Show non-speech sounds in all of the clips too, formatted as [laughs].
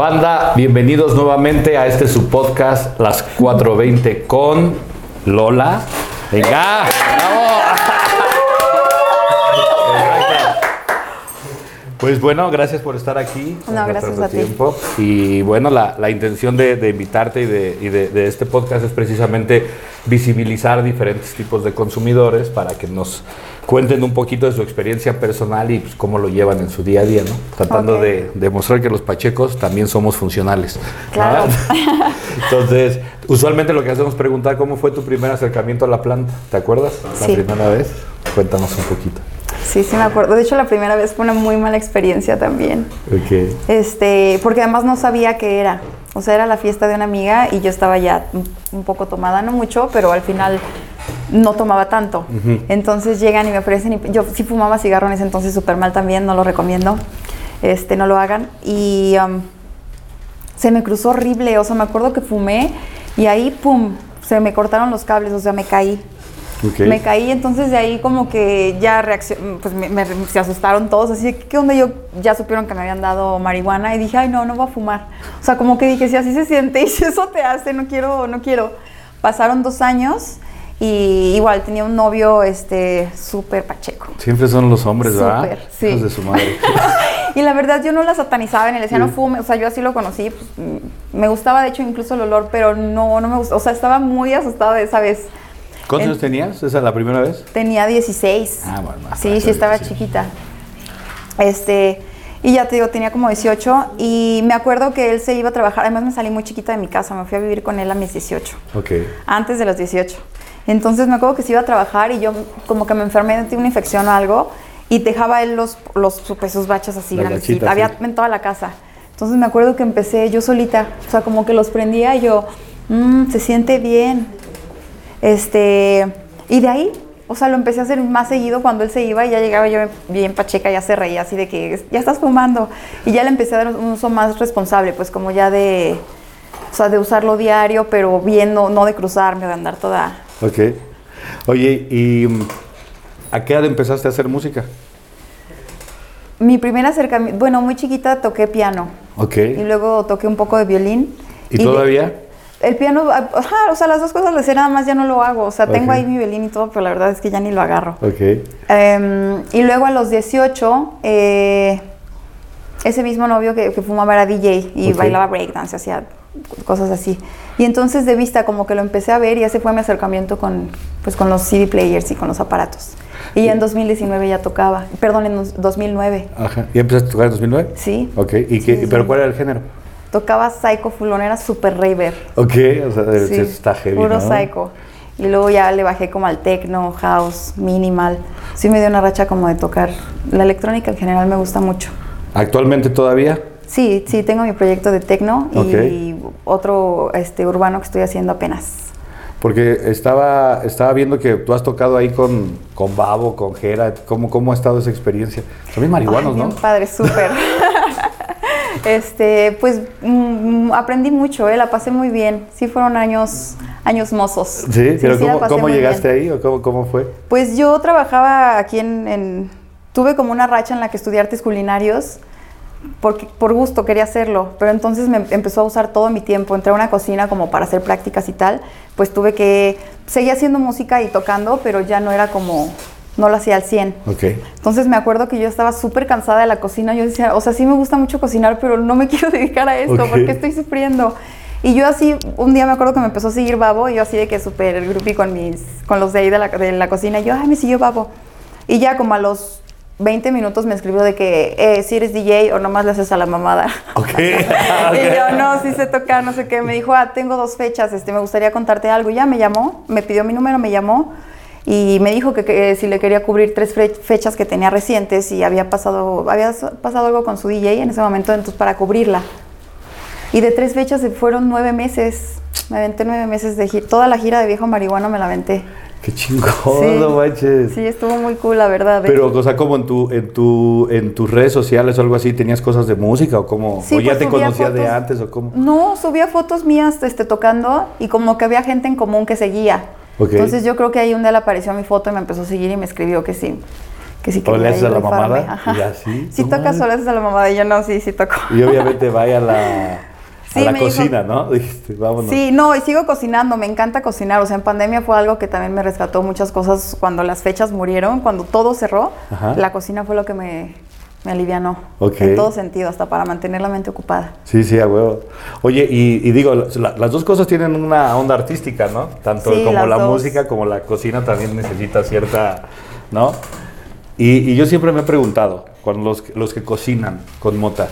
Banda, bienvenidos nuevamente a este su podcast, Las 420 con Lola. Venga, Pues bueno, gracias por estar aquí. No, gracias a ti. tiempo. Y bueno, la, la intención de, de invitarte y, de, y de, de este podcast es precisamente visibilizar diferentes tipos de consumidores para que nos cuenten un poquito de su experiencia personal y pues, cómo lo llevan en su día a día, ¿no? Tratando de demostrar que los pachecos también somos funcionales. Claro. [laughs] Entonces, usualmente lo que hacemos es preguntar cómo fue tu primer acercamiento a la planta. ¿Te acuerdas? La Sí. primera vez. Cuéntanos un poquito. Sí, sí me acuerdo. De hecho, la primera vez fue una muy mala experiencia también. Ok. Este, porque además no sabía qué era. O sea, era la fiesta de una amiga y yo estaba ya un, poco tomada, no mucho, pero al final no tomaba tanto. Entonces llegan y me ofrecen, y yo sí fumaba cigarro en ese entonces súper mal también, no lo recomiendo. Este, no lo hagan. Y um, se me cruzó horrible, o sea, me acuerdo que fumé y ahí, pum, se me cortaron los cables, o sea, me caí. Me caí, entonces de ahí como que ya pues me, me- se asustaron todos, así de, ¿qué onda? Yo ya supieron que me habían dado marihuana y dije, ay, no, no voy a fumar. O sea, como que dije, si así se siente y [laughs] si eso te hace, no quiero, no quiero. Pasaron dos años y igual tenía un novio, este, súper pacheco. Siempre son los hombres, ¿verdad? Súper, sí. Hijos de su madre. [laughs] Y la verdad yo no la satanizaba ni le decía Sí. no fume, o sea, yo así lo conocí, pues, mm, me gustaba de hecho incluso el olor, pero no, no me gustaba, o sea, estaba muy asustada de esa vez. ¿Cuántos años tenías? ¿Esa es la primera vez? Tenía 16. Ah, bueno, más Sí, sí, estaba 16. chiquita. Este, y ya te digo, tenía como 18 y me acuerdo que él se iba a trabajar, además me salí muy chiquita de mi casa, me fui a vivir con él a mis 18, Ok. antes de los 18. Entonces me acuerdo que se iba a trabajar y yo como que me enfermé, tuve una infección o algo y dejaba él los, los pues, sus baches así bachitas, había sí. en toda la casa. Entonces me acuerdo que empecé yo solita, o sea, como que los prendía y yo, "Mm, se siente bien. Este, y de ahí, o sea, lo empecé a hacer más seguido cuando él se iba y ya llegaba yo bien pacheca, ya se reía así de que ya estás fumando. Y ya le empecé a dar un uso más responsable, pues como ya de, o sea, de usarlo diario, pero bien, no, no de cruzarme, de andar toda. Ok. Oye, ¿y mm, a qué edad empezaste a hacer música? Mi primer acercamiento, bueno, muy chiquita toqué piano Ok. y luego toqué un poco de violín. ¿Y todavía? El piano, ah, ajá, o sea, las dos cosas le sé, nada más ya no lo hago. O sea, tengo ahí mi violín y todo, pero la verdad es que ya ni lo agarro. Ok. Em, y luego a los 18, eh, ese mismo novio que, que fumaba era DJ y Ok. bailaba breakdance, hacía cosas así. Y entonces de vista como que lo empecé a ver y ese fue mi acercamiento con, pues, con los CD players y con los aparatos. Y ya en 2019 ya tocaba, perdón, en dos- 2009, Ajá. ¿Y empezaste a tocar en 2009? sí. Ok. ¿Y Sí, qué, sí, ¿Pero sí. cuál era el género? Tocaba Psycho Fulón, era super raver. Ok. O sea, Sí, está heavy, Puro ¿no? psycho. Y luego ya le bajé como al techno, house, minimal. Sí me dio una racha como de tocar. La electrónica en general me gusta mucho. ¿Actualmente todavía? Sí, sí, tengo mi proyecto de techno y otro este, urbano que estoy haciendo apenas. Porque estaba, estaba viendo que tú has tocado ahí con, con Babo, con Jera. ¿Cómo, ¿Cómo ha estado esa experiencia? Son bien marihuanos, Ay, ¿no? bien padre, súper. [laughs] este, pues mm, aprendí mucho, eh, la pasé muy bien. Sí fueron años, años mozos. Sí, pero sí ¿cómo, cómo llegaste bien. ahí o cómo, cómo fue? Pues yo trabajaba aquí en, en- Tuve como una racha en la que estudié artes culinarios porque, por gusto quería hacerlo, pero entonces me empezó a usar todo mi tiempo. Entré a una cocina como para hacer prácticas y tal, pues tuve que... Seguía haciendo música y tocando, pero ya no era como... No lo hacía al 100. Ok. Entonces me acuerdo que yo estaba súper cansada de la cocina. Yo decía, o sea, sí me gusta mucho cocinar, pero no me [laughs] quiero dedicar a esto porque estoy sufriendo. Y yo así, un día me acuerdo que me empezó a seguir Babo, y yo así de que súper groupie con, mis, con los de ahí de la, de la cocina. Y yo, ay, me siguió Babo. Y ya como a los 20 minutos me escribió de que, eh, si eres DJ o nomás le haces a la mamada. [laughs] Ok. [laughs] Y yo, no, sí sé tocar, no sé qué. Me dijo, ah, tengo dos fechas, este, me gustaría contarte algo. Y ya me llamó, me pidió mi número, me llamó y me dijo que, que si le quería cubrir tres fe- fechas que tenía recientes y había pasado, había pasado algo con su DJ en ese momento, entonces para cubrirla. Y de tres fechas se fueron nueve meses. Me aventé nueve meses de gira. Toda la gira de Viejo Marihuana me la aventé. Qué chingón, Sí. no manches. Sí, estuvo muy cool, la verdad. Pero, o sea, como en tu, en tu, en tus redes sociales o algo así, ¿tenías cosas de música o cómo? Sí, ¿O ya pues, te subía conocías de antes o cómo? No, subía fotos mías este, tocando y como que había gente en común que seguía. Ok. Entonces yo creo que ahí un día le apareció mi foto y me empezó a seguir y me escribió que sí, que sí O le haces a la mamada ajá. y así, Sí tu tocas o le haces a la mamada y yo no, sí, sí toco. Y obviamente vaya a la, [laughs] Sí, a la me dijo- cocina, ¿no? [laughs] Dijiste, vámonos. Sí, no, y sigo cocinando, me encanta cocinar. O sea, en pandemia fue algo que también me rescató muchas cosas cuando las fechas murieron, cuando todo cerró. Ajá. La cocina fue lo que me, me alivianó. Ok. En todo sentido, hasta para mantener la mente ocupada. Sí, sí, a huevo. Oye, y, y digo, la- las dos cosas tienen una onda artística, ¿no? Tanto Sí, como la dos. música como la cocina también necesita cierta, ¿no? Y, y yo siempre me he preguntado, con los, que- los que cocinan con mota,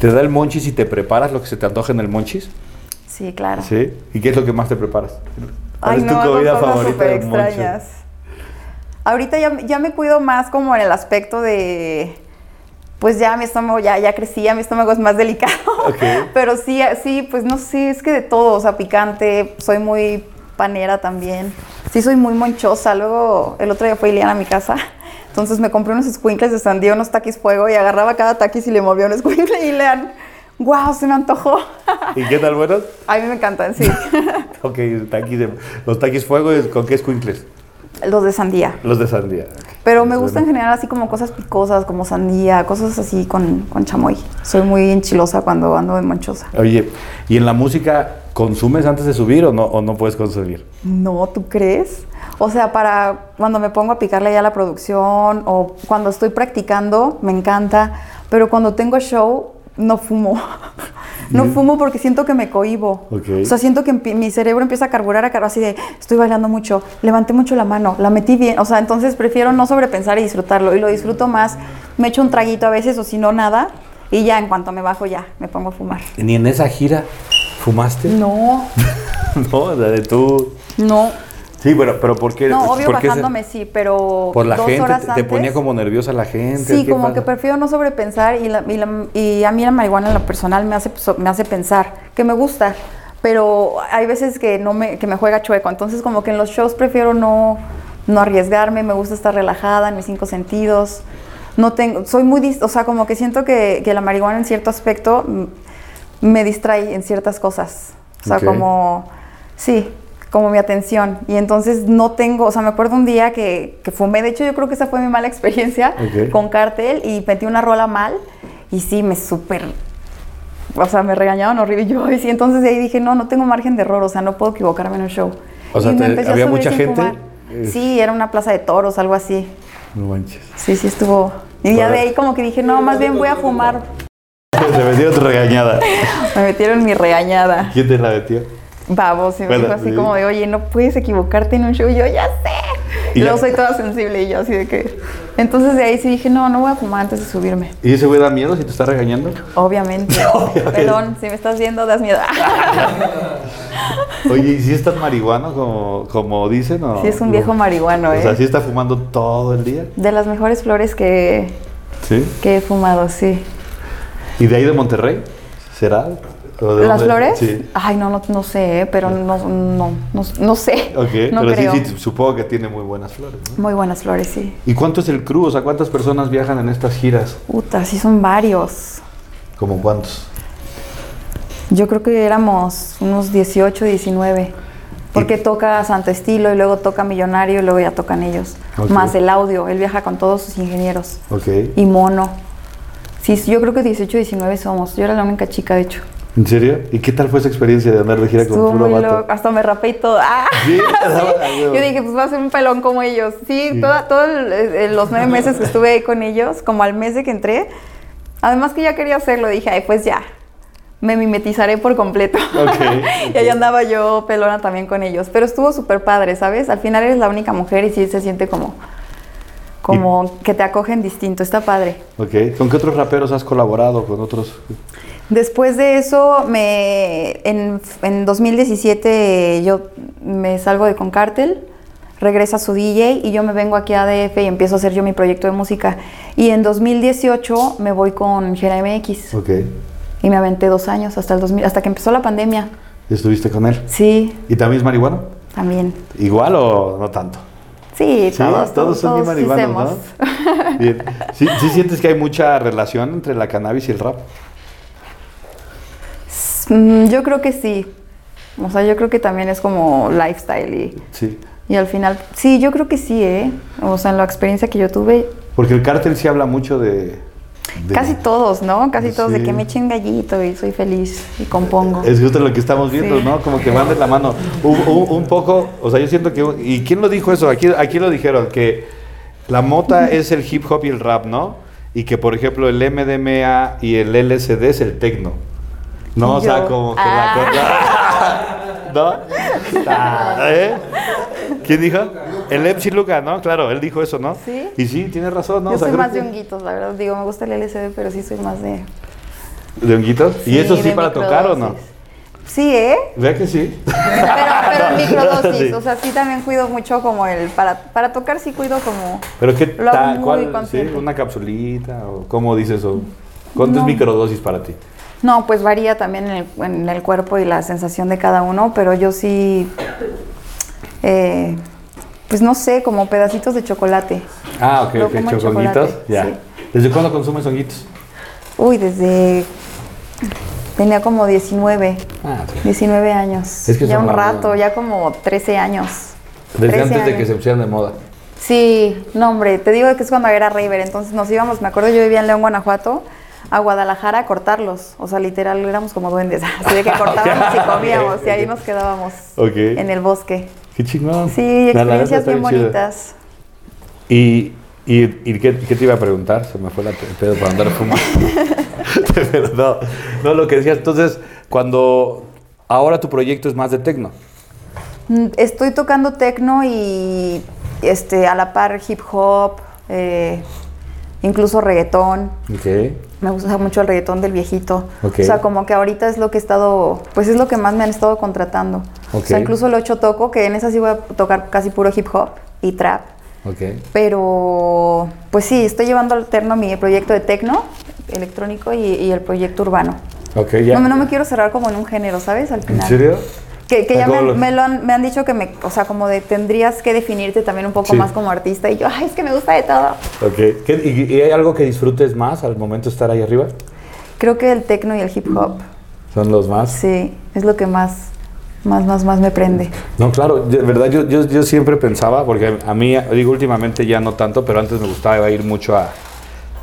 ¿te da el monchis y te preparas lo que se te antoja en el monchis? Sí, claro. ¿Sí? ¿Y qué es lo que más te preparas? ¿Cuál Ay, es tu no, comida favorita del monchis? Ahorita ya, ya me cuido más como en el aspecto de, pues ya mi estómago ya, ya crecía, mi estómago es más delicado. [laughs] Pero sí, sí, pues no sé, es que de todo, o sea, picante, soy muy panera también. Sí, soy muy monchosa. Luego, el otro día fue Iliana a mi casa. [laughs] Entonces me compré unos squinkles de sandía, unos taquis fuego y agarraba cada taquis y le movía un squinkle y Ilean, wow, se me antojó. ¿Y qué tal buenos? [laughs] A mí me encantan, sí. Ok, taquis de- los taquis fuego, ¿con qué escuincles? Los de sandía. Los de sandía. Pero me gusta en general así como cosas picosas, como sandía, cosas así con, con chamoy. Soy muy enchilosa cuando ando de manchosa. Oye, ¿y en la música consumes antes de subir o no, o no puedes consumir? No, ¿tú crees? O sea, para cuando me pongo a picarle ya la producción o cuando estoy practicando, me encanta. Pero cuando tengo show, no fumo. [laughs] No fumo porque siento que me cohibo. O sea, siento que mi cerebro empieza a carburar a carburar así de, estoy bailando mucho, levanté mucho la mano, la metí bien. O sea, entonces prefiero no sobrepensar y disfrutarlo. Y lo disfruto más. Me echo un traguito a veces o si no, nada. Y ya en cuanto me bajo, ya me pongo a fumar. ¿Ni en esa gira fumaste? No, [laughs] No, la de tú. no. Sí, pero, pero ¿por qué? No, obvio por qué se- bajándome sí, pero Por la dos gente, horas te- te antes. ponía como nerviosa la gente. Sí, ¿qué como pasa? que prefiero no sobrepensar y, la- y, la- y a mí la marihuana en lo personal me hace, so- me hace pensar, que me gusta, pero hay veces que, no me, que me juega chueco, entonces como que en los shows prefiero no, no arriesgarme, me gusta estar relajada en mis cinco sentidos, no tengo, soy muy, o sea, como que siento que, que la marihuana en cierto aspecto me distrae en ciertas cosas, o sea, como, sí, como mi atención. Y entonces no tengo, o sea, me acuerdo un día que, que fumé, de hecho yo creo que esa fue mi mala [laughs] experiencia con cartel y metí una rola mal y sí, me súper, o sea, me regañaban horrible yo, y sí, entonces de ahí dije, no, no tengo margen de error, o sea, no puedo equivocarme en un show. O sea, te- ¿había mucha gente? fumar. Eh. Sí, era una plaza de toros, algo así. No manches. Sí, sí estuvo. Y ya de ahí como que dije, no, más bien voy a fumar. [laughs] Se metió tu regañada. [laughs] Me metieron mi regañada. ¿Quién te la metió? Babos, y me Bueno, dijo así sí. como de, oye, no puedes equivocarte en un show. Y yo, ya sé. Y luego ya- soy toda sensible y yo así de que... Entonces de ahí sí dije, no, no voy a fumar antes de subirme. ¿Y ese güey da miedo si te está regañando? [laughs] Obviamente. Perdón, si me estás viendo, das miedo. Oye, ¿y si estás marihuano como, como dicen? O, Sí, es un viejo marihuano, O sea, ¿eh? ¿sí está fumando todo el día? De las mejores flores que, Sí. que he fumado, sí. ¿Y de ahí de Monterrey? ¿Será? ¿O de ¿Las flores? Sí. Ay, no, no, no sé, ¿eh? pero no, no, no, no sé. [laughs] Ok, no pero creo. sí, sí, supongo que tiene muy buenas flores. ¿no? Muy buenas flores, sí. ¿Y cuánto es el crew? O sea, ¿cuántas personas viajan en estas giras? Puta, sí son varios. ¿Como cuántos? Yo creo que éramos unos 18, 19. Porque toca Santo Estilo y luego toca Millonario y luego ya tocan ellos. Más el audio, él viaja con todos sus ingenieros. Ok. Y Mono. Sí, yo creo que 18, 19 somos. Yo era la única chica, de hecho. ¿En serio? ¿Y qué tal fue esa experiencia de andar de gira Estuvo con puro muy vato? loco. Hasta me rapé y todo. ¡Ah! Sí, [laughs] Yo dije, pues va a ser un pelón como ellos. Sí, toda- todos los nueve meses que estuve ahí con ellos, como al mes de que entré, además que ya quería hacerlo, dije, ay, pues ya, me mimetizaré por completo. Ok, [laughs] y ahí andaba yo pelona también con ellos. Pero estuvo súper padre, ¿sabes? Al final eres la única mujer y sí se siente como, como que te acogen distinto. Está padre. Ok. ¿Con qué otros raperos has colaborado? ¿Con otros? Después de eso, me, en, en 2017 yo me salgo de Concártel, regresa su DJ y yo me vengo aquí a DF y empiezo a hacer yo mi proyecto de música. Y en 2018 me voy con Gera MX Ok. y me aventé dos años hasta el 2000, hasta que empezó la pandemia. ¿Estuviste con él? Sí, ¿Y también es marihuano? también. ¿Igual o no tanto? Sí, Sí, todos, todos son bien todos marihuanos, hacemos. ¿no? [laughs] Bien. ¿Sí, sí sientes que hay mucha relación entre la cannabis y el rap? Mm, Yo creo que sí. O sea, yo creo que también es como lifestyle y... Sí. Y al final, sí, yo creo que sí, ¿eh? O sea, en la experiencia que yo tuve, Porque el cártel sí habla mucho de... de- Casi todos, ¿no? Casi todos de que me echen gallito y soy feliz y compongo. Es justo lo que estamos viendo, Sí. ¿no? Como que van de la mano. Un, un- un poco, o sea, yo siento que... ¿Y quién lo dijo eso? Aquí, aquí lo dijeron, que la mota es el hip hop y el rap, ¿no? Y que, por ejemplo, el MDMA y el LSD es el tecno. ¿No? O sea, como que ah. la cosa... [laughs] ¿No? [laughs] Ah, ¿eh? ¿Quién dijo? El MC Luca, ¿no? Claro, él dijo eso, ¿no? Sí. Y sí, tiene razón, ¿no? Yo O sea, soy más de honguitos, la verdad. Digo, me gusta el LSD, pero sí soy más de... ¿De honguitos? ¿Y Sí, eso sí para tocar o no? Sí, ¿eh? Vea que sí. [laughs] Pero, pero en microdosis. Sí. O sea, sí también cuido mucho como el... Para, para tocar sí cuido como... Pero qué Lo hago tal, muy ¿cuál? ¿Sí? consciente. ¿Una capsulita? ¿O cómo dices? O, ¿Cuánto es microdosis para ti? No, pues varía también en el, en el cuerpo y la sensación de cada uno, pero yo sí... eh, pues no sé, como pedacitos de chocolate. Ah, ok, ok, Ya. sí. ¿Desde cuándo consumes honguitos? Uy, desde... Tenía como 19, Ah, sí. 19 años. Es que ya un rato, ya como 13 años. Desde 13 antes de que se pusieran de moda. Sí, no hombre, te digo que es cuando era raver, entonces nos íbamos, me acuerdo yo vivía en León, Guanajuato, a Guadalajara a cortarlos, o sea, literal éramos como duendes, [laughs] así de que [laughs] cortábamos y comíamos y ahí nos quedábamos Ok. en el bosque. Qué chingón. Sí, experiencias bien bonitas. ¿Y, y, y qué, qué te iba a preguntar? Se me fue la pedo para andar fumando. [laughs] [laughs] Pero no, no, lo que decías. Entonces, cuando ahora tu proyecto es más de tecno. Mm, Estoy tocando tecno y este, a la par hip hop, eh, incluso reggaetón. Me gusta mucho el reggaetón del viejito. Ok. O sea, como que ahorita es lo que he estado, pues es lo que más me han estado contratando. O sea, incluso el 8 toco, que en esa sí voy a tocar casi puro hip hop y trap. Ok. Pero, pues sí, estoy llevando alterno mi proyecto de tecno electrónico y, y el proyecto urbano. Ok, ya. No, me- no me quiero cerrar como en un género, ¿sabes? Al ¿En final. serio? Que, que ya me, ¿cómo lo- me lo han, me han dicho que me, o sea, como de tendrías que definirte también un poco Sí. más como artista. Y yo, ay, es que me gusta de todo. Ok. ¿Qué- y, y hay algo que disfrutes más al momento de estar ahí arriba? Creo que el tecno y el hip hop, ¿Son los más? sí, es lo que más, más, más, más me prende. No, claro, de verdad yo, yo, yo siempre pensaba, porque a mí, digo, últimamente ya no tanto, pero antes me gustaba ir mucho a,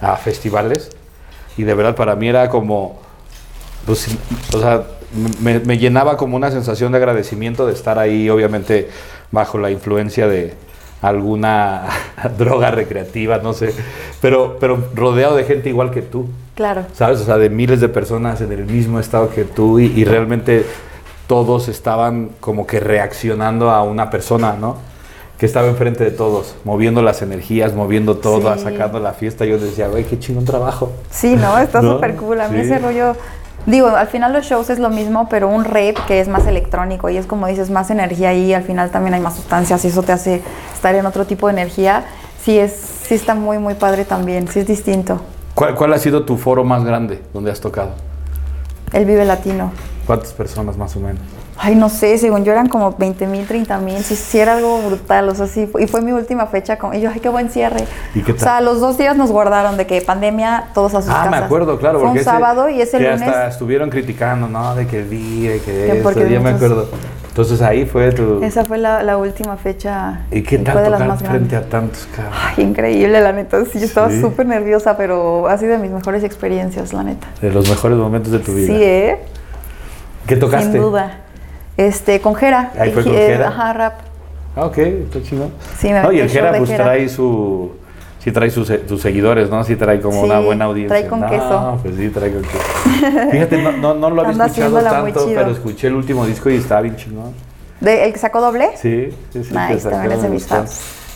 a festivales y de verdad para mí era como, pues, o sea, me, me llenaba como una sensación de agradecimiento de estar ahí, obviamente bajo la influencia de alguna [laughs] droga recreativa, no sé, pero, pero rodeado de gente igual que tú. Claro. ¿sabes? O sea, de miles de personas en el mismo estado que tú y, y realmente todos estaban como que reaccionando a una persona, ¿no? Que estaba enfrente de todos, moviendo las energías, moviendo todo, Sí. sacando la fiesta. Yo decía, güey, qué chingón trabajo. Sí, no, está ¿No? súper cool. A mí Sí. ese rollo, digo, al final los shows es lo mismo, pero un rave que es más electrónico y es como dices, más energía ahí, al final también hay más sustancias y eso te hace estar en otro tipo de energía. Sí, es, sí está muy, muy padre también, sí es distinto. ¿Cuál, cuál ha sido tu foro más grande donde has tocado? El Vive Latino. ¿Cuántas personas más o menos? Ay, no sé, según yo eran como 20 mil, 30 mil, sí, sí era algo brutal, o sea, sí, y fue mi última fecha, con, y yo, ay, qué buen cierre. ¿Y qué O sea, tal? los dos días nos guardaron de que pandemia, todos a sus Ah, casas. me acuerdo, claro. Fue un porque ese- sábado y ese que lunes... hasta estuvieron criticando, ¿no? De que vi, de que Que esto, ya me acuerdo. Entonces ahí fue tu... Esa fue la, la última fecha. ¿Y qué tal tocar frente a tantos cabrón? Ay, increíble, la neta. Sí, yo estaba Sí. súper nerviosa, pero ha sido de mis mejores experiencias, la neta. De los mejores momentos de tu vida. Sí, ¿eh? ¿Qué tocaste? Sin duda. Este, con Jera. Ahí fue con Eh, Jera. Ajá, rap. Ah, ok, está chingón. Sí, me No, y el Jera pues Jera. trae su... Sí trae sus, sus seguidores, ¿no? Sí trae como Sí, una buena audiencia. trae con no, queso. pues sí, trae con queso. [laughs] Fíjate, no, no, no lo había escuchado tanto, chido. pero escuché el último disco y estaba bien chingón. De, ¿El que sacó doble? Sí, sí, sí. Nice, también.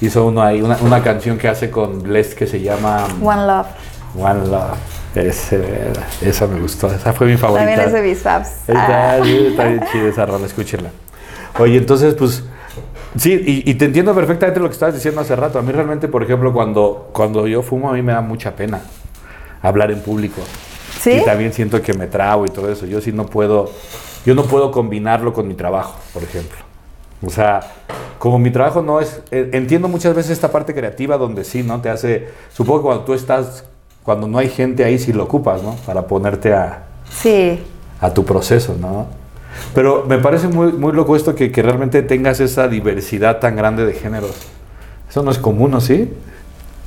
Hizo uno ahí, una, una canción que hace con Bless que se llama One Love. One Love. Ese, esa me gustó, esa fue mi favorita. También es de. Está, Ah. está bien [laughs] chida esa rola, escúchenla. Oye, entonces, pues, sí, y, y te entiendo perfectamente lo que estabas diciendo hace rato. A mí realmente, por ejemplo, cuando, cuando yo fumo, a mí me da mucha pena hablar en público. ¿Sí? Y también siento que me trago y todo eso. Yo sí no puedo, yo no puedo combinarlo con mi trabajo, por ejemplo. O sea, como mi trabajo no es, eh, entiendo muchas veces esta parte creativa donde sí, ¿no? Te hace, supongo que cuando tú estás, cuando no hay gente ahí sí lo ocupas, ¿no? Para ponerte a, Sí. a tu proceso, ¿no? Pero me parece muy, muy loco esto que, que realmente tengas esa diversidad tan grande de géneros. Eso no es común, ¿o sí?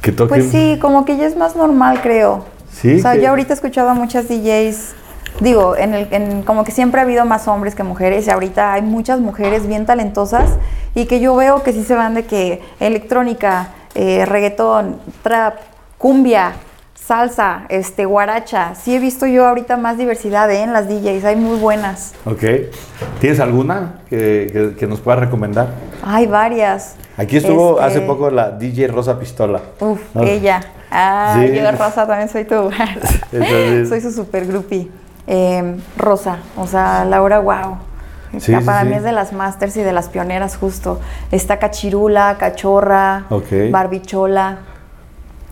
Que toquen. Pues sí, como que ya es más normal, creo. Sí, O sea, que- yo ahorita he escuchado a muchas DJs, digo, en el, en, como que siempre ha habido más hombres que mujeres y ahorita hay muchas mujeres bien talentosas y que yo veo que sí se van de que electrónica, eh, reggaetón, trap, cumbia, salsa, este, guaracha. Sí he visto yo ahorita más diversidad ¿eh? en las DJs, hay muy buenas. Ok. ¿Tienes alguna que, que- que nos puedas recomendar? Hay varias. Aquí estuvo Este, hace poco la DJ Rosa Pistola. Uf, ¿no? ella. Ah, Sí. yo Rosa también soy tú. [laughs] Entonces- soy su super groupie. Eh, Rosa, o sea, Laura, wow. Sí, sí, para sí. mí es de las masters y de las pioneras justo. Está Cachirula, Cachorra, Ok. Barbichola.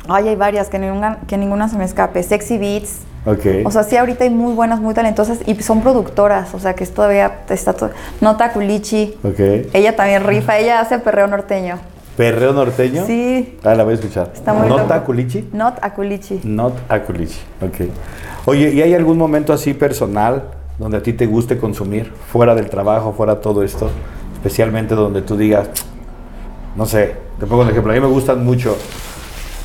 Ay, hay varias que ninguna, que ninguna se me escape. Sexy Beats. Ok. O sea, sí, ahorita hay muy buenas, muy talentosas y son productoras, o sea, que es todavía está todo. Nota Culichi. ok. Ella también rifa, ella hace perreo norteño. ¿Perreo norteño? Sí, Ah, la voy a escuchar. Está muy ¿Nota loco. culichi? Not Aculichi. Not Aculichi. Ok. Oye, ¿y hay algún momento así personal donde a ti te guste consumir, fuera del trabajo, fuera todo esto? Especialmente donde tú digas, no sé, te pongo un ejemplo. A mí me gustan mucho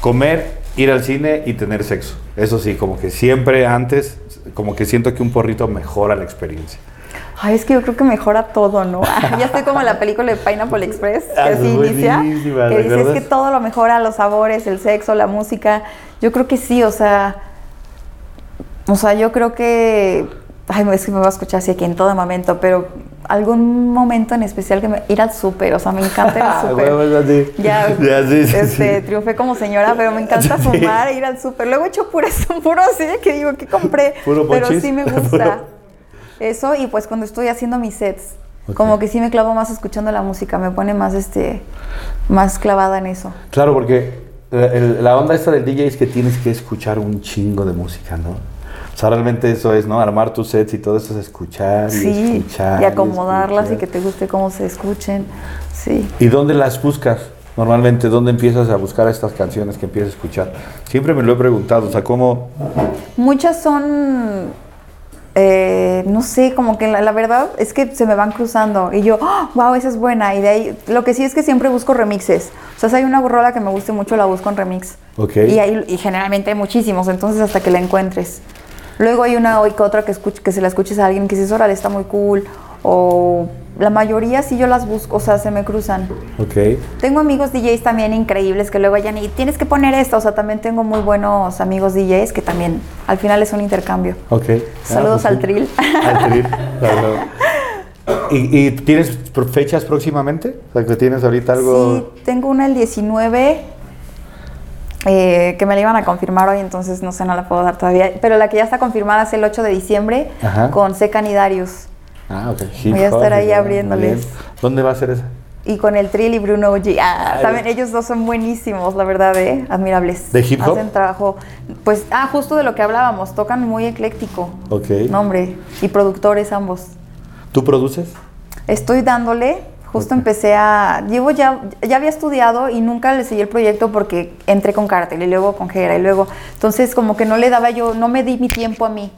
comer, ir al cine y tener sexo. Eso sí, como que siempre antes, como que siento que un porrito mejora la experiencia. Ay, es que yo creo que mejora todo, ¿no? [laughs] ya estoy como en la película de Pineapple Express, que Ah, así inicia. Que ¿te dices que todo lo mejora, los sabores, el sexo, la música. Yo creo que sí, o sea. O sea, yo creo que. Ay, es que me va a escuchar así que en todo momento, pero algún momento en especial que me. Ir al súper, o sea, me encanta ir al [laughs] Ah, súper. huevo, es así. Ya, [laughs] Ya, sí, sí, este, sí. triunfé como señora, pero me encanta [laughs] fumar e ir al súper. Luego he hecho puro, puro así que digo, ¿qué compré? Puro pero sí me Puro- gusta. Eso, y pues cuando estoy haciendo mis sets, como que sí me clavo más escuchando la música, me pone más, este, más clavada en eso. Claro, porque la, el- la onda esta del DJ es que tienes que escuchar un chingo de música, ¿no? O sea, realmente eso es, ¿no? Armar tus sets y todo eso es escuchar y Sí, escuchar. y acomodarlas y escuchar. que te guste cómo se escuchen. Sí. ¿Y dónde las buscas? Normalmente, ¿dónde empiezas a buscar estas canciones que empiezas a escuchar? Siempre me lo he preguntado, o sea, ¿cómo? Muchas son, eh, no sé, como que la, la verdad es que se me van cruzando y yo, wow, esa es buena. Y de ahí, lo que sí es que siempre busco remixes. O sea, si hay una rola que me guste mucho, la busco en remix. Ok. Y, hay, y generalmente hay muchísimos, entonces hasta que la encuentres. Luego hay una o que otra que, escuch- que se la escuches a alguien que dices, órale, está muy cool. O la mayoría sí yo las busco, o sea, se me cruzan. Ok. Tengo amigos DJs también increíbles que luego vayan y tienes que poner esto. O sea, también tengo muy buenos amigos DJs que también al final es un intercambio. Ok. Saludos Ah, al. Trill. Al Trill, claro. [laughs] ¿Y, y tienes fechas próximamente? O sea, que tienes ahorita algo... Sí, tengo una el 19 eh, que me la iban a confirmar hoy, entonces no sé, no la puedo dar todavía. Pero la que ya está confirmada es el 8 de diciembre Ajá. con Secan y Darius. Ah, ok. Voy a estar ahí abriéndoles. ¿Dónde va a ser esa? Y con el Trill y Bruno G. Ah, también ellos dos son buenísimos, la verdad, ¿eh? Admirables. ¿De hip hop? Hacen trabajo, pues, ah, justo de lo que hablábamos, tocan muy ecléctico. Ok. No, hombre, y productores ambos. ¿Tú produces? Estoy dándole, justo empecé a, llevo ya, ya había estudiado y nunca le seguí el proyecto porque entré con Cartel y luego con Gera y luego, entonces como que no le daba yo, no me di mi tiempo a mí.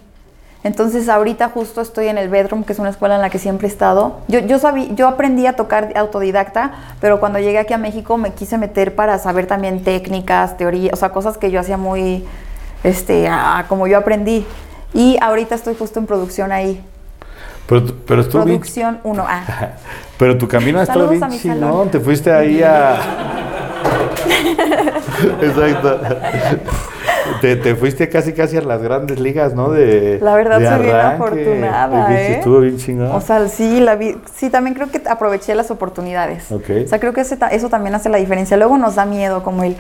Entonces ahorita justo estoy en el Bedroom, que es una escuela en la que siempre he estado. Yo, yo, sabí, yo aprendí a tocar autodidacta, pero cuando llegué aquí a México me quise meter para saber también técnicas, teoría, o sea, cosas que yo hacía muy, este, a- como yo aprendí. Y ahorita estoy justo en producción ahí. Pero, pero Producción 1A. [laughs] Pero tu camino ha estado bien chingón. Te fuiste ahí a. [laughs] Exacto. Te, te fuiste casi casi a las grandes ligas, ¿no? De, La verdad de soy bien afortunada, ¿eh? Estuvo bien chingón. O sea, sí, la vi, sí, también creo que aproveché las oportunidades. Ok. O sea, creo que ese eso también hace la diferencia. Luego nos da miedo, como el,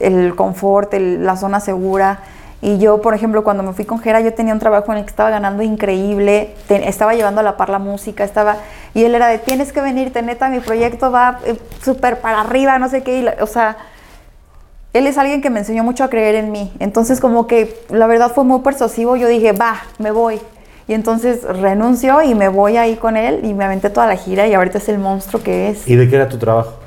el confort, el- la zona segura. Y yo, por ejemplo, cuando me fui con Jera, yo tenía un trabajo en el que estaba ganando increíble, te- estaba llevando a la par la música, estaba... Y él era de, tienes que venirte, neta, mi proyecto va eh, súper para arriba, no sé qué. la- o sea, él es alguien que me enseñó mucho a creer en mí. Entonces, como que la verdad fue muy persuasivo. Yo dije, va, me voy. Y entonces renuncio y me voy ahí con él y me aventé toda la gira y ahorita es el monstruo que es. ¿Y de qué era tu trabajo?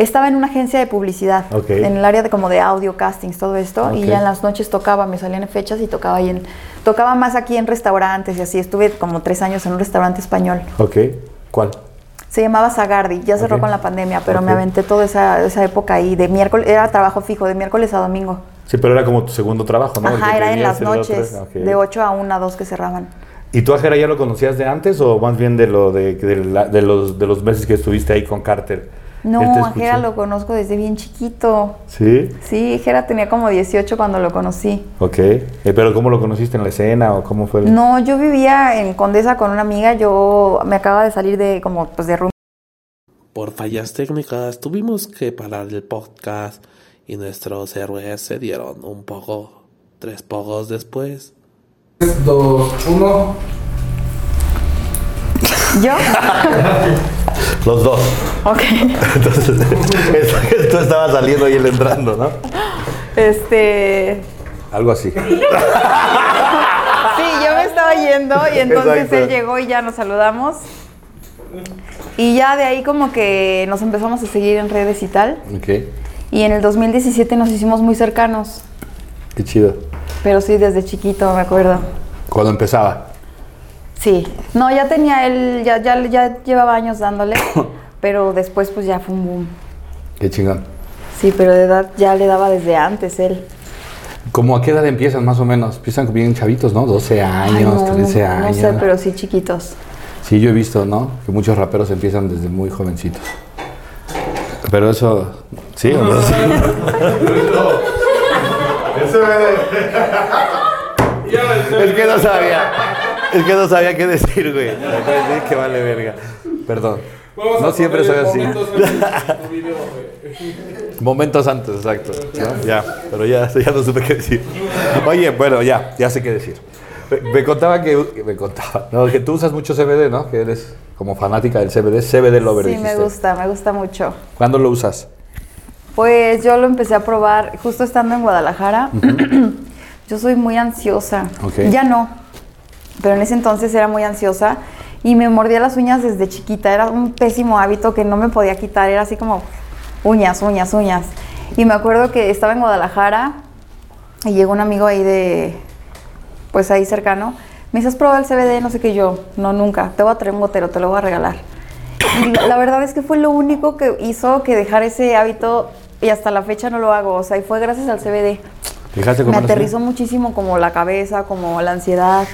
Estaba en una agencia de publicidad, en el área de como de audio, castings, todo esto. Y ya en las noches tocaba, me salían fechas y tocaba ahí en... Tocaba más aquí en restaurantes y así. Estuve como tres años en un restaurante español. Ok. ¿Cuál? Se llamaba Zagardi, ya cerró con la pandemia, pero me aventé toda esa, esa época ahí, de miércoles, era trabajo fijo, de miércoles a domingo. Sí, pero era como tu segundo trabajo, ¿no? Ajá, era en las noches, de 8 a 1, 2 que cerraban. ¿Y tú a Jera ya lo conocías de antes o más bien de lo de, de, la- de los, de los meses que estuviste ahí con Carter? No, a. Jera lo conozco desde bien chiquito. ¿Sí? Sí, Jera tenía como 18 cuando lo conocí. Ok. Eh, ¿Pero cómo lo conociste en la escena o cómo fue? el- No, yo vivía en Condesa con una amiga, yo me acaba de salir de como pues de room. Por fallas técnicas tuvimos que parar el podcast y nuestros héroes se dieron un poco, tres pocos después. 3, 2, 1. ¿Yo? [laughs] Los dos. Ok. [laughs] Entonces, tú estabas saliendo y él entrando, ¿no? Este, Algo así. Sí, yo me estaba yendo y entonces Exacto. él llegó y ya nos saludamos. Y ya de ahí como que nos empezamos a seguir en redes y tal. Ok. Y en el 2017 nos hicimos muy cercanos. Qué chido. Pero sí, desde chiquito, me acuerdo. Cuando empezaba. Sí. No, ya tenía él, ya, ya, ya llevaba años dándole. [coughs] pero después pues ya fue un boom. Qué chingón. Sí, pero de edad ya le daba desde antes él. ¿Cómo a qué edad empiezan más o menos? Empiezan bien chavitos, ¿no? 12 Ay, años, no, 13 no años. sé, pero sí chiquitos. Sí, yo he visto, ¿no? Que muchos raperos empiezan desde muy jovencitos. Pero eso, sí o no? [laughs] Sí. [laughs] Es que no sabía. Es que no sabía qué decir, güey. [laughs] Que vale verga. Perdón. No siempre soy así. [laughs] Momentos antes, exacto. ¿no? Ya, pero ya, [laughs] ya no supe qué decir. Oye, bueno, ya, ya sé qué decir. Me, me contaba que, me contaba, no, que tú usas mucho CBD, ¿no? Que eres como fanática del CBD, CBD Lover. Sí, me gusta, me gusta mucho. ¿Cuándo lo usas? Pues yo lo empecé a probar justo estando en Guadalajara. [clears throat] yo soy muy ansiosa. Ok. Ya no, pero en ese entonces era muy ansiosa y me mordía las uñas desde chiquita. Era un pésimo hábito que no me podía quitar. Era así como uñas, uñas, uñas. Y me acuerdo que estaba en Guadalajara y llegó un amigo ahí de, pues ahí cercano. Me dice, ¿has probado el CBD? No sé qué yo. No, nunca. Te voy a traer un gotero, te lo voy a regalar. Y la, verdad es que fue lo único que hizo que dejar ese hábito y hasta la fecha no lo hago. O sea, y fue gracias al CBD. ¿Fijaste cómo Me aterrizó muchísimo como la cabeza, como la ansiedad.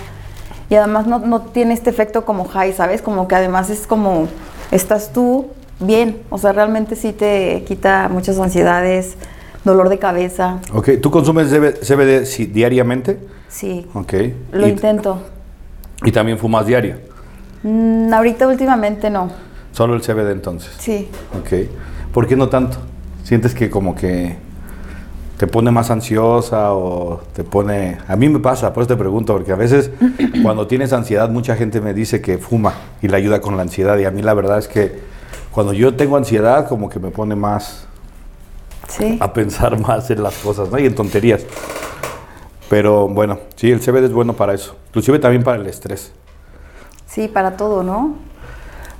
Y además no, no tiene este efecto como high, ¿sabes? Como que además es como, estás tú bien. O sea, realmente sí te quita muchas ansiedades, dolor de cabeza. Ok, ¿tú consumes CB- CBD sí, diariamente? Sí, Ok. lo y, intento. y también fumas diario. Mm, ahorita últimamente no. Solo el CBD entonces. Sí. Ok. ¿Por qué no tanto? ¿Sientes que como que te pone más ansiosa o te pone... A mí me pasa, por eso te pregunto, porque a veces [clears throat] cuando tienes ansiedad mucha gente me dice que fuma y le ayuda con la ansiedad y a mí la verdad es que cuando yo tengo ansiedad como que me pone más Sí. a pensar [laughs] más en las cosas, ¿no? Y en tonterías. Pero bueno, sí, el CBD es bueno para eso. Inclusive también para el estrés. Sí, para todo, ¿no?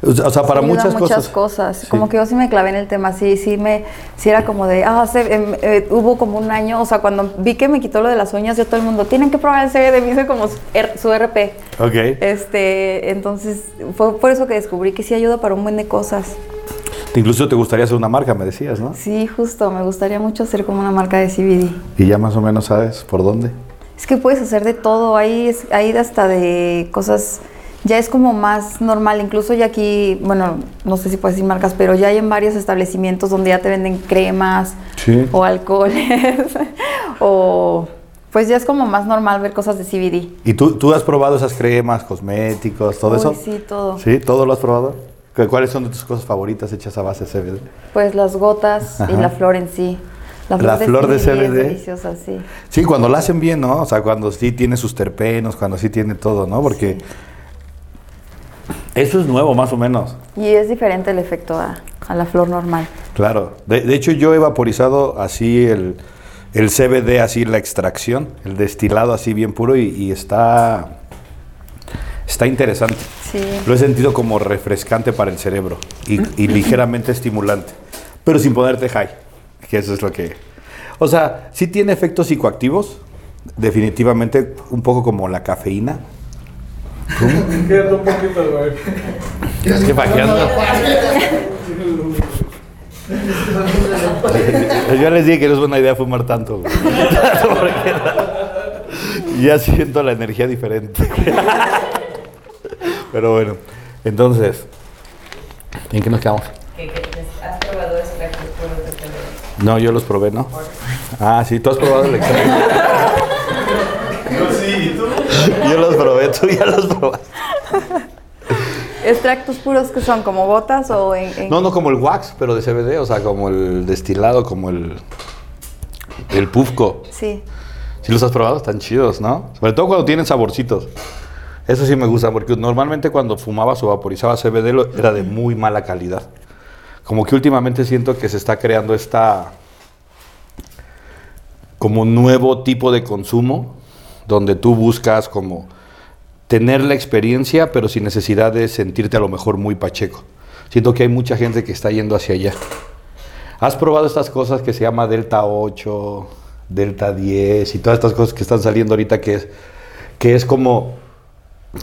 O sea, para Sí, muchas, a cosas. muchas cosas. Sí. Como que yo sí me clavé en el tema, sí, sí me, sí era como de, ah, se- em, eh, hubo como un año, o sea, cuando vi que me quitó lo de las uñas, yo todo el mundo, tienen que probar el CBD, como su, R- su RP. Ok. Este, entonces, fue por eso que descubrí que sí ayuda para un buen de cosas. Incluso te gustaría hacer una marca, me decías, ¿no? Sí, justo, me gustaría mucho hacer como una marca de CBD. Y ya más o menos sabes por dónde. Es que puedes hacer de todo, hay, hay hasta de cosas, ya es como más normal, incluso ya aquí, bueno, no sé si puedes decir marcas, pero ya hay en varios establecimientos donde ya te venden cremas Sí. o alcoholes, [laughs] o pues ya es como más normal ver cosas de CBD. ¿Y tú, tú has probado esas cremas, cosméticos, todo Uy, eso? sí, todo. ¿Sí? ¿Todo lo has probado? ¿Cu- ¿Cuáles son de tus cosas favoritas hechas a base de CBD? Pues las gotas y la flor en sí. La flor de es CBD. deliciosa, sí. Sí, cuando la hacen bien, ¿no? O sea, cuando sí tiene sus terpenos, cuando sí tiene todo, ¿no? Porque eso es nuevo, más o menos. Y es diferente el efecto a, a la flor normal. Claro. De, de hecho, yo he vaporizado así el, el CBD, así la extracción, el destilado así bien puro y, y está, está interesante. Sí. Lo he sentido como refrescante para el cerebro y, y [clears throat] ligeramente estimulante, pero sin ponerte high, que eso es lo que... O sea, sí tiene efectos psicoactivos, definitivamente un poco como la cafeína. Quédate un poquito, güey. Es que pajeando. Yo les dije que no es buena idea fumar tanto. güey. [laughs] Ya siento la energía diferente. Pero bueno, entonces, ¿en qué nos quedamos? que, que has probado extractos. No, yo los probé, ¿no? Ah, sí, tú has probado el [laughs] extracto. Yo sí, ¿y tú? Yo los probé, tú ya los probaste. [laughs] ¿Extractos puros que son como gotas o en...? en- No, no como el wax, pero de CBD, o sea, como el destilado, como el, el pufco. Sí. ¿Sí los has probado? Están chidos, ¿no? Sobre todo cuando tienen saborcitos. Eso sí me gusta, porque normalmente cuando fumabas o vaporizabas CBD lo- era de muy mala calidad. Como que últimamente siento que se está creando esta como nuevo tipo de consumo, donde tú buscas como tener la experiencia, pero sin necesidad de sentirte a lo mejor muy pacheco. Siento que hay mucha gente que está yendo hacia allá. ¿Has probado estas cosas que se llama Delta 8, Delta 10 y todas estas cosas que están saliendo ahorita que es, que es como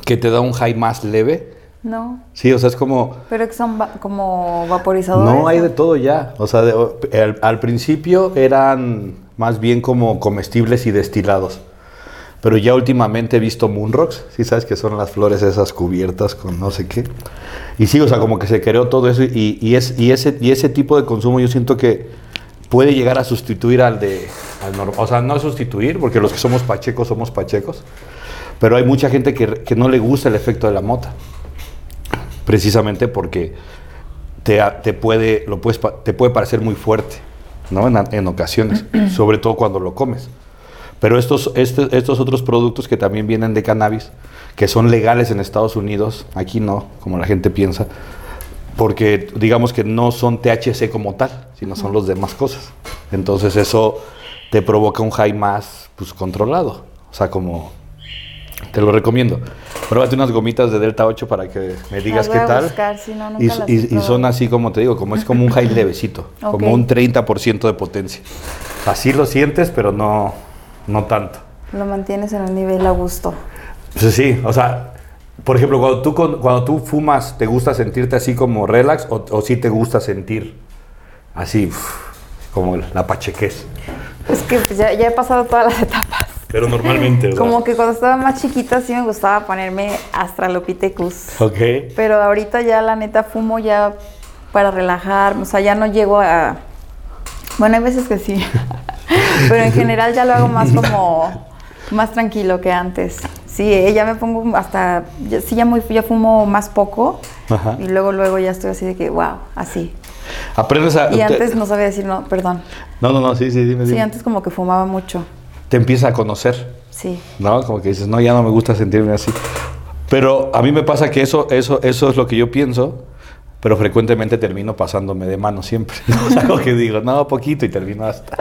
que te da un high más leve? No. Sí, o sea, es como... Pero que son va- como vaporizadores. No, hay de todo ya. O sea, de- al principio eran más bien como comestibles y destilados. Pero ya últimamente he visto Moonrocks, sí sabes que son las flores esas cubiertas con no sé qué. Y sí, o sea, como que se creó todo eso y, y es, y, ese, y ese tipo de consumo yo siento que puede llegar a sustituir al de... Al o sea, no sustituir, porque los que somos pachecos somos pachecos. Pero hay mucha gente que, que no le gusta el efecto de la mota. Precisamente porque te, te puede, lo puedes, te puede parecer muy fuerte, ¿no? En, en ocasiones, [clears throat] sobre todo cuando lo comes. Pero estos, este- estos otros productos que también vienen de cannabis, que son legales en Estados Unidos, aquí no, como la gente piensa, porque digamos que no son THC como tal, sino son los demás cosas. Entonces eso te provoca un high más pues, controlado. O sea, como te lo recomiendo. Pruébate unas gomitas de Delta 8 para que me digas qué a tal. buscar, sí, no, nunca y, las he y- y probado. son así como te digo, como es como un high [laughs] levecito, Ok. como un 30% de potencia. Así lo sientes, pero no, no tanto. Lo mantienes en un nivel a gusto. Pues sí, o sea, por ejemplo, cuando tú, cuando tú fumas, ¿te gusta sentirte así como relax o, o sí te gusta sentir así uf, como la pachequez? Es que ya, ya he pasado todas las etapas. Pero normalmente, ¿verdad? Como que cuando estaba más chiquita sí me gustaba ponerme Astralopithecus. Ok. Pero ahorita ya la neta fumo ya para relajar, o sea, ya no llego a... Bueno, hay veces que sí, [laughs] [laughs] pero en general ya lo hago más como, más tranquilo que antes. Sí, eh, ya me pongo hasta, ya- sí, ya, muy, ya fumo más poco Ajá. y luego, luego ya estoy así de que, wow, así. Aprendes a... Y te- antes no sabía decir no, perdón. No, no, no, sí, sí, dime, Sí, dime. antes como que fumaba mucho, Te empieza a conocer. sí. ¿no? Como que dices, no, ya no me gusta sentirme así. Pero a mí me pasa que eso, eso, eso es lo que yo pienso, pero frecuentemente termino pasándome de mano siempre. [laughs] ¿no? O sea, como que digo, no, poquito y termino hasta,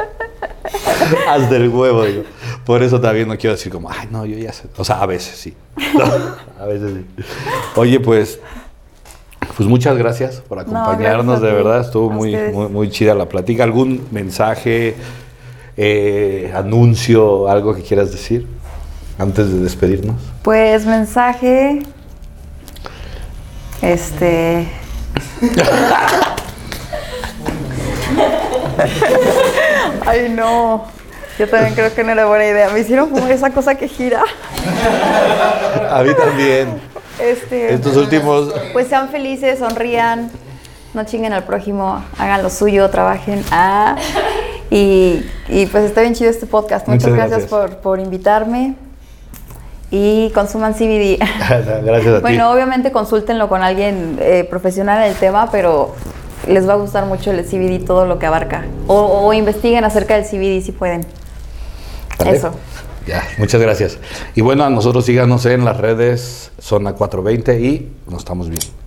[laughs] hasta el huevo. digo. Por eso también no quiero decir como, ay, no, yo ya sé. O sea, a veces sí. [laughs] A veces sí. Oye, pues, pues muchas gracias por acompañarnos, gracias de verdad. Estuvo muy, muy, muy chida la plática. ¿Algún mensaje, eh, anuncio, algo que quieras decir antes de despedirnos? Pues mensaje, este... [laughs] Ay, no. Yo también creo que no era buena idea. Me hicieron fumar esa cosa que gira. A mí también. Este, Estos últimos. pues sean felices, sonrían, no chinguen al prójimo, hagan lo suyo, trabajen. Ah, y, y pues está bien chido este podcast. Muchas, Muchas gracias, gracias. Por, por invitarme. Y consuman CBD. [laughs] Gracias a ti. Bueno, obviamente consúltenlo con alguien eh, profesional en el tema, pero les va a gustar mucho el CBD, todo lo que abarca. O, o investiguen acerca del CBD si pueden. ¿Vale? Eso. Ya, muchas gracias. Y bueno, a nosotros síganos en las redes Zona 420 y nos estamos viendo.